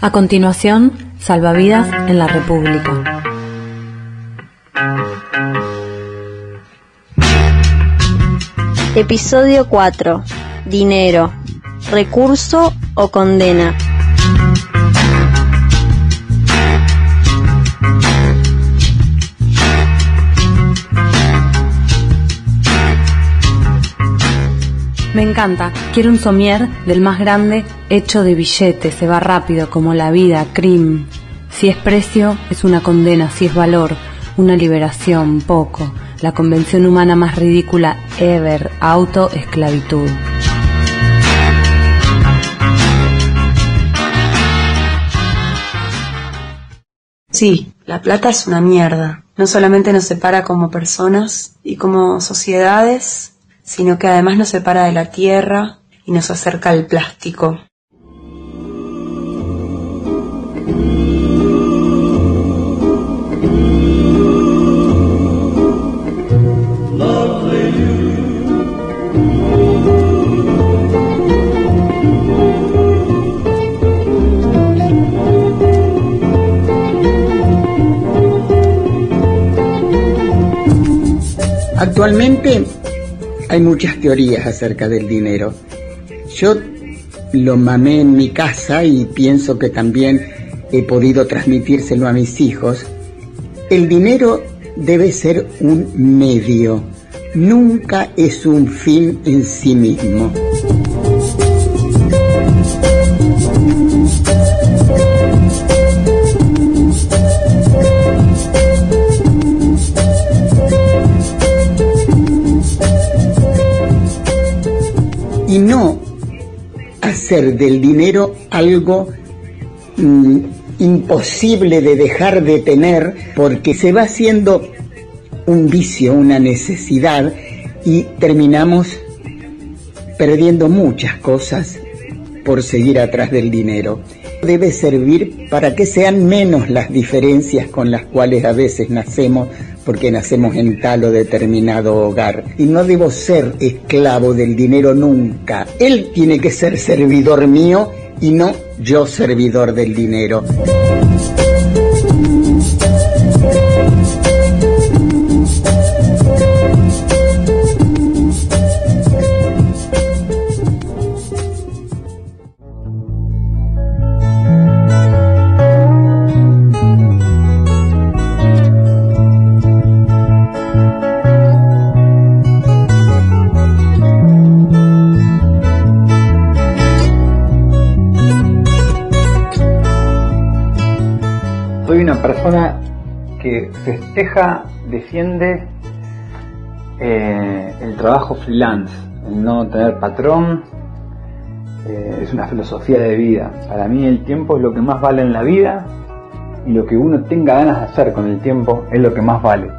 A continuación, Salvavidas en la República. Episodio 4. Dinero. Recurso o condena. Me encanta. Quiero un somier del más grande, hecho de billetes, se va rápido, como la vida, crim. Si es precio, es una condena, si es valor, una liberación, poco. La convención humana más ridícula ever, autoesclavitud. Sí, la plata es una mierda. No solamente nos separa como personas y como sociedades, sino que además nos separa de la tierra y nos acerca al plástico. Actualmente hay muchas teorías acerca del dinero. Yo lo mamé en mi casa y pienso que también he podido transmitírselo a mis hijos. El dinero debe ser un medio, nunca es un fin en sí mismo. Hacer del dinero algo mm, imposible de dejar de tener porque se va haciendo un vicio, una necesidad y terminamos perdiendo muchas cosas por seguir atrás del dinero. Debe servir para que sean menos las diferencias con las cuales a veces nacemos porque nacemos en tal o determinado hogar. Y no debo ser esclavo del dinero nunca. Él tiene que ser servidor mío y no yo servidor del dinero. Festeja, defiende eh, el trabajo freelance, el no tener patrón, eh, es una filosofía de vida. Para mí el tiempo es lo que más vale en la vida y lo que uno tenga ganas de hacer con el tiempo es lo que más vale.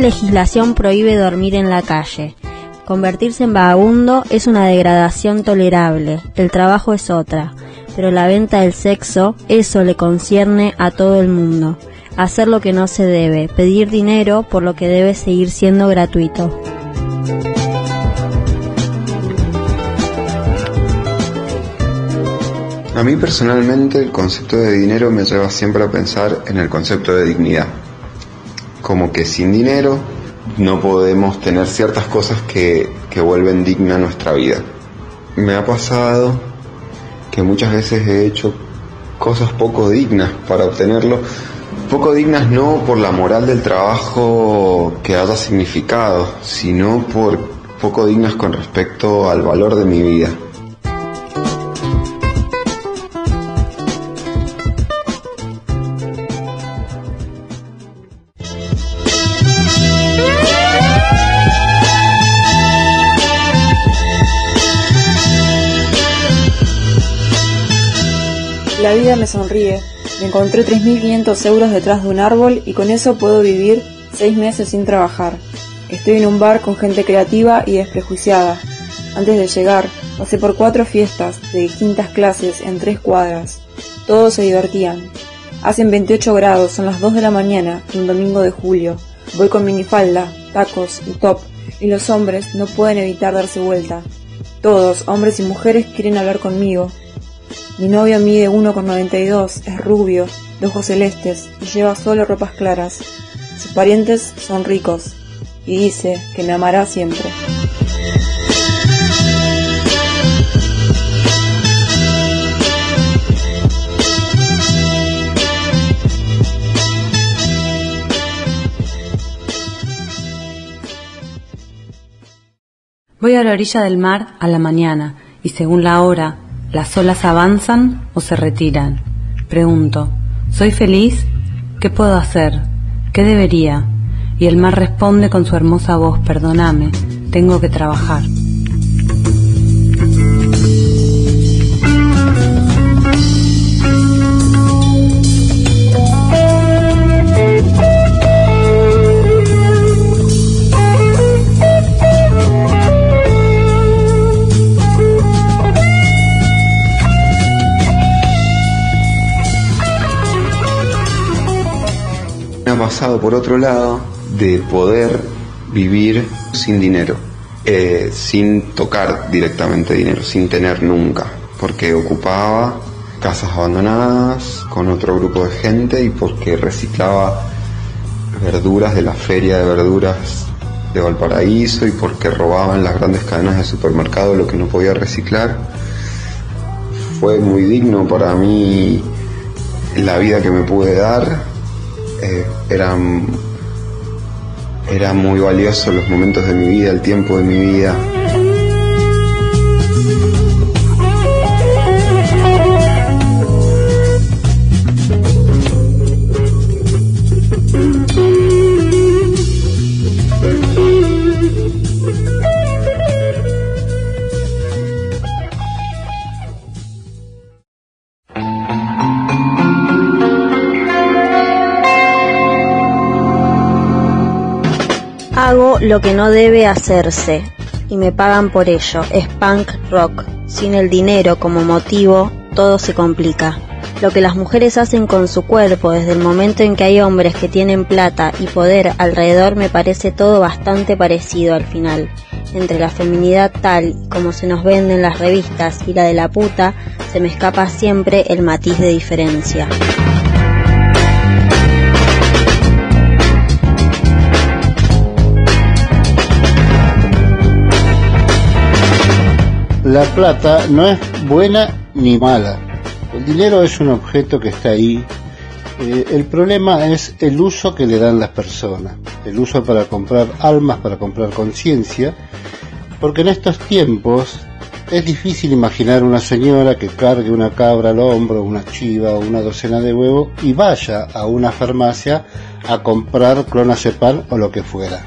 Legislación prohíbe dormir en la calle. Convertirse en vagabundo es una degradación tolerable, el trabajo es otra, pero la venta del sexo, eso le concierne a todo el mundo. Hacer lo que no se debe, pedir dinero por lo que debe seguir siendo gratuito. A mí personalmente el concepto de dinero me lleva siempre a pensar en el concepto de dignidad. Como que sin dinero no podemos tener ciertas cosas que, que vuelven digna nuestra vida. Me ha pasado que muchas veces he hecho cosas poco dignas para obtenerlo. Poco dignas no por la moral del trabajo que haya significado, sino por poco dignas con respecto al valor de mi vida. La vida me sonríe. Me encontré 3.500 euros detrás de un árbol y con eso puedo vivir seis meses sin trabajar. Estoy en un bar con gente creativa y desprejuiciada. Antes de llegar, pasé por cuatro fiestas de distintas clases en tres cuadras. Todos se divertían. Hacen 28 grados, son las 2 de la mañana, un domingo de julio. Voy con minifalda, tacos y top, y los hombres no pueden evitar darse vuelta. Todos, hombres y mujeres, quieren hablar conmigo, mi novio mide 1,92, es rubio, de ojos celestes y lleva solo ropas claras. Sus parientes son ricos y dice que me amará siempre. Voy a la orilla del mar a la mañana y según la hora ¿Las olas avanzan o se retiran? Pregunto, ¿soy feliz? ¿Qué puedo hacer? ¿Qué debería? Y el mar responde con su hermosa voz, perdóname, tengo que trabajar. Por otro lado de poder vivir sin dinero, eh, sin tocar directamente dinero, sin tener nunca, porque ocupaba casas abandonadas con otro grupo de gente y porque reciclaba verduras de la feria de verduras de Valparaíso y porque robaban las grandes cadenas de supermercado lo que no podía reciclar. Fue muy digno para mí la vida que me pude dar eh, eran, era muy valioso los momentos de mi vida, el tiempo de mi vida. Lo que no debe hacerse y me pagan por ello. Es punk rock. Sin el dinero como motivo, todo se complica. Lo que las mujeres hacen con su cuerpo desde el momento en que hay hombres que tienen plata y poder alrededor me parece todo bastante parecido al final. Entre la feminidad tal como se nos vende en las revistas y la de la puta, se me escapa siempre el matiz de diferencia. La plata no es buena ni mala. El dinero es un objeto que está ahí. Eh, el problema es el uso que le dan las personas. El uso para comprar almas, para comprar conciencia. Porque en estos tiempos es difícil imaginar una señora que cargue una cabra al hombro, una chiva o una docena de huevos y vaya a una farmacia a comprar clonazepam o lo que fuera.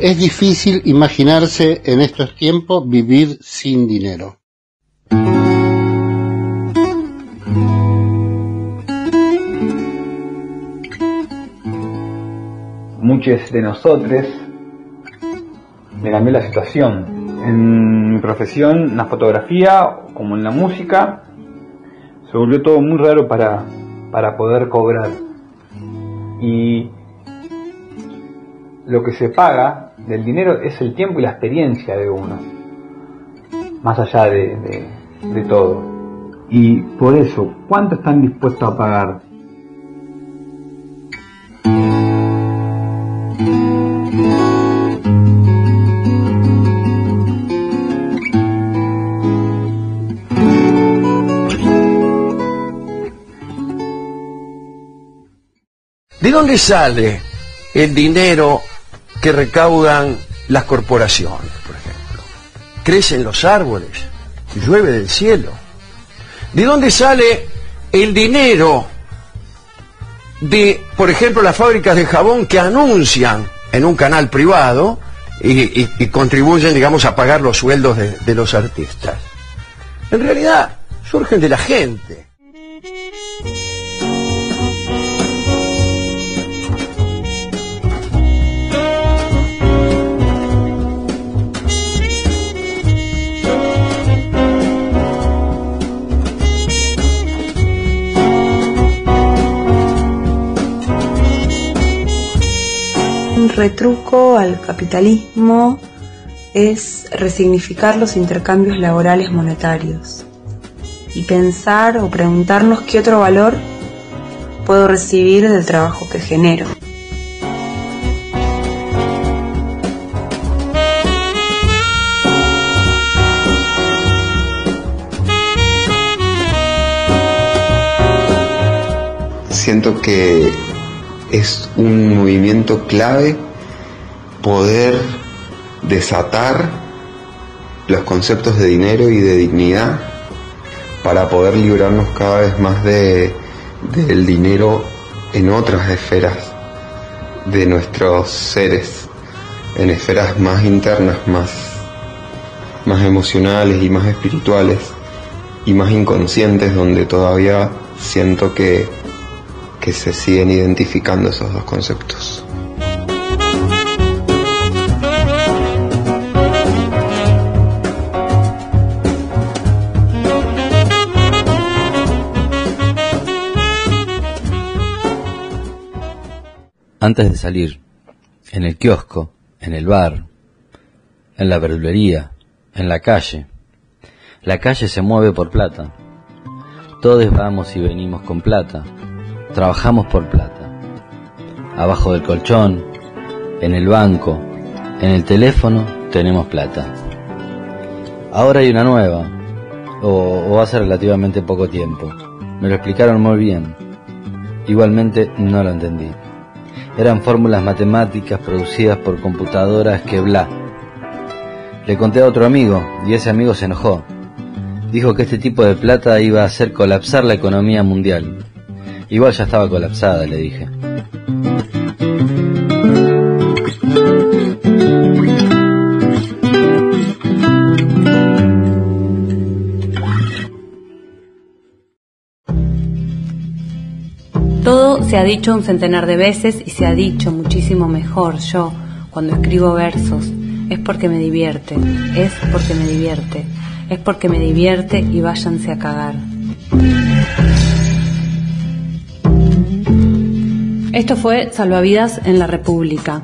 Es difícil imaginarse en estos tiempos vivir sin dinero. Muchos de nosotros me cambió la situación. En mi profesión, en la fotografía, como en la música, se volvió todo muy raro para, para poder cobrar. Y lo que se paga del dinero es el tiempo y la experiencia de uno, más allá de, de todo. Y por eso, ¿cuánto están dispuestos a pagar dónde sale el dinero que recaudan las corporaciones, por ejemplo? Crecen los árboles, llueve del cielo. ¿De dónde sale el dinero de, por ejemplo, las fábricas de jabón que anuncian en un canal privado y, contribuyen, digamos, a pagar los sueldos de los artistas? En realidad, surgen de la gente. Retruco al capitalismo es resignificar los intercambios laborales monetarios y pensar o preguntarnos qué otro valor puedo recibir del trabajo que genero. Siento que es un movimiento clave poder desatar los conceptos de dinero y de dignidad para poder librarnos cada vez más de, del dinero en otras esferas de nuestros seres, en esferas más internas, más, más emocionales y más espirituales y más inconscientes donde todavía siento que, que se siguen identificando esos dos conceptos. Antes de salir, en el kiosco, en el bar, en la verdulería, en la calle. La calle se mueve por plata. Todos vamos y venimos con plata. Trabajamos por plata. Abajo del colchón, en el banco, en el teléfono, tenemos plata. Ahora hay una nueva, o, hace relativamente poco tiempo. Me lo explicaron muy bien. Igualmente no lo entendí. Eran fórmulas matemáticas producidas por computadoras que bla. Le conté a otro amigo y ese amigo se enojó. Dijo que este tipo de plata iba a hacer colapsar la economía mundial. Igual ya estaba colapsada, le dije. Ha dicho un centenar de veces y se ha dicho muchísimo mejor yo cuando escribo versos. Es porque me divierte, es porque me divierte, es porque me divierte y váyanse a cagar. Esto fue Salvavidas en la República.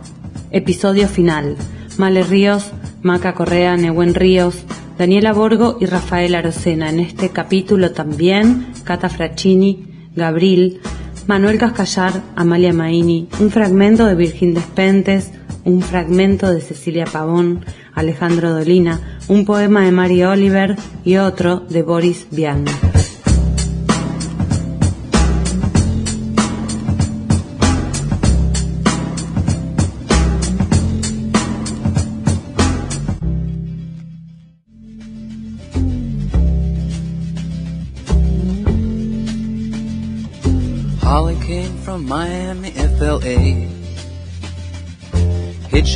Episodio final. Male Ríos, Maca Correa, Nehuen Ríos, Daniela Borgo y Rafael Arocena. En este capítulo también Cata Fraccini, Gabriel, Manuel Cascallar, Amalia Maini, un fragmento de Virgin Despentes, un fragmento de Cecilia Pavón, Alejandro Dolina, un poema de Mary Oliver y otro de Boris Vian.